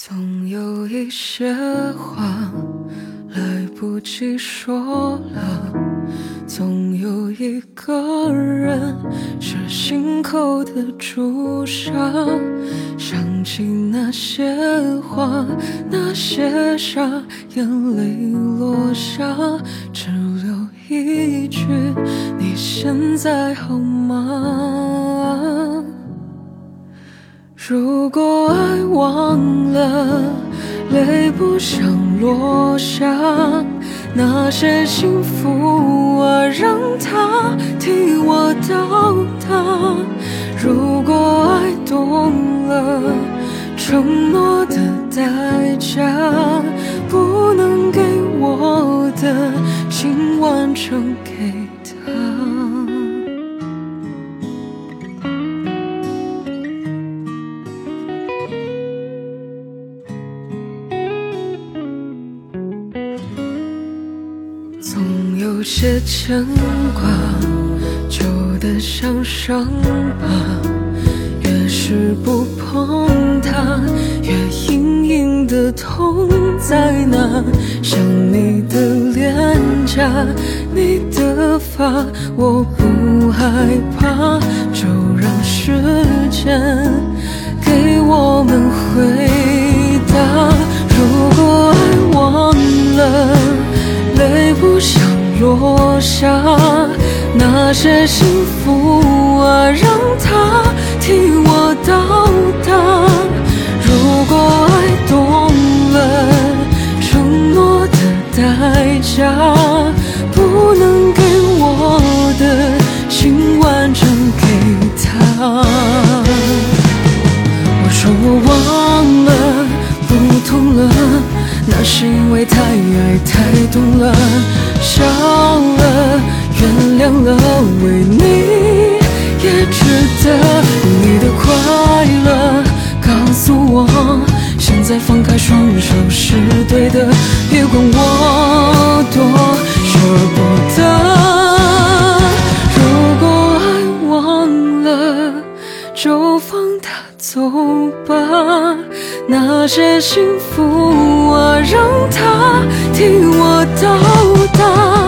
总有一些话来不及说了，总有一个人是心口的朱砂。想起那些话，那些傻，眼泪落下，只留一句：你现在好吗？如果爱忘了，泪不想落下，那些幸福啊，让它替我到达。如果爱懂了，承诺的代价，不能给我的，请完成给他。总有些牵挂，旧的像伤疤，越是不碰它，越隐隐的痛在那。想你的脸颊，你的发，我不害怕，就让时间给我们回不想落下，那些幸福啊，让它替我到达。如果爱懂了，承诺的代价，不能给我的，请完整给他。我说我忘了，不痛了。那是因为太爱太懂了，笑了，原谅了，为你也值得。你的快乐告诉我，现在放开双手是对的，别管我多舍不得。如果爱忘了，就放他走吧。那些幸福我，让他替我到达。